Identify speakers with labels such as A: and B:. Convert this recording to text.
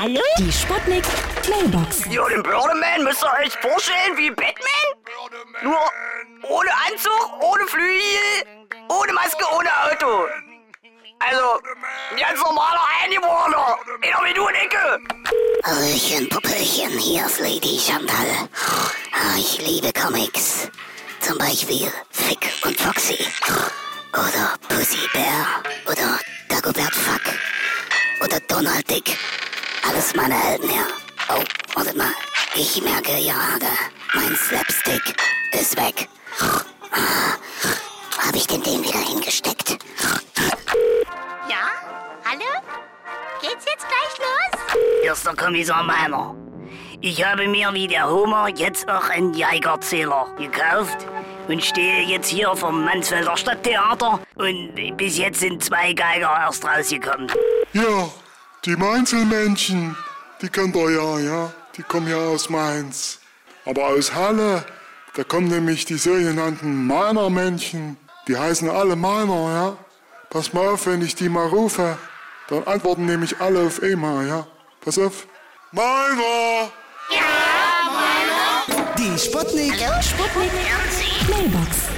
A: Hallo?
B: Die Sputnik Mailbox.
C: Ja, den Birdman müsst ihr euch vorstellen wie Batman? Nur ohne Anzug, ohne Flügel, ohne Maske, ohne Auto. Also, ein ganz normaler Eingeborener. Einer wie du, Nicke.
D: Hallöchen, Puppelchen, hier ist Lady Chantal. Ah, Ich liebe Comics. Zum Beispiel Fick und Foxy. Oder Pussy Bear. Oder Dagobert Fuck. Oder Donald Dick. Alles meine Helden, ja. Oh, wartet mal. Ich merke gerade, mein Slapstick ist weg. Ah, Hab ich denn den wieder hingesteckt?
A: Ja? Hallo? Geht's jetzt gleich los?
C: Erster Kommissar Meiner. Ich habe mir wie der Homer jetzt auch einen Geigerzähler gekauft und stehe jetzt hier vom Mansfelder Stadttheater und bis jetzt sind zwei Geiger erst rausgekommen.
E: Ja, die Mainzelmännchen, die kennt ihr ja, ja. Die kommen ja aus Mainz. Aber aus Halle, da kommen nämlich die sogenannten Meinermännchen. Die heißen alle Meiner, ja. Pass mal auf, wenn ich die mal rufe, dann antworten nämlich alle auf einmal, ja. Pass auf. Meiner!
F: Die Sputnik.
B: Sputnik Mailbox.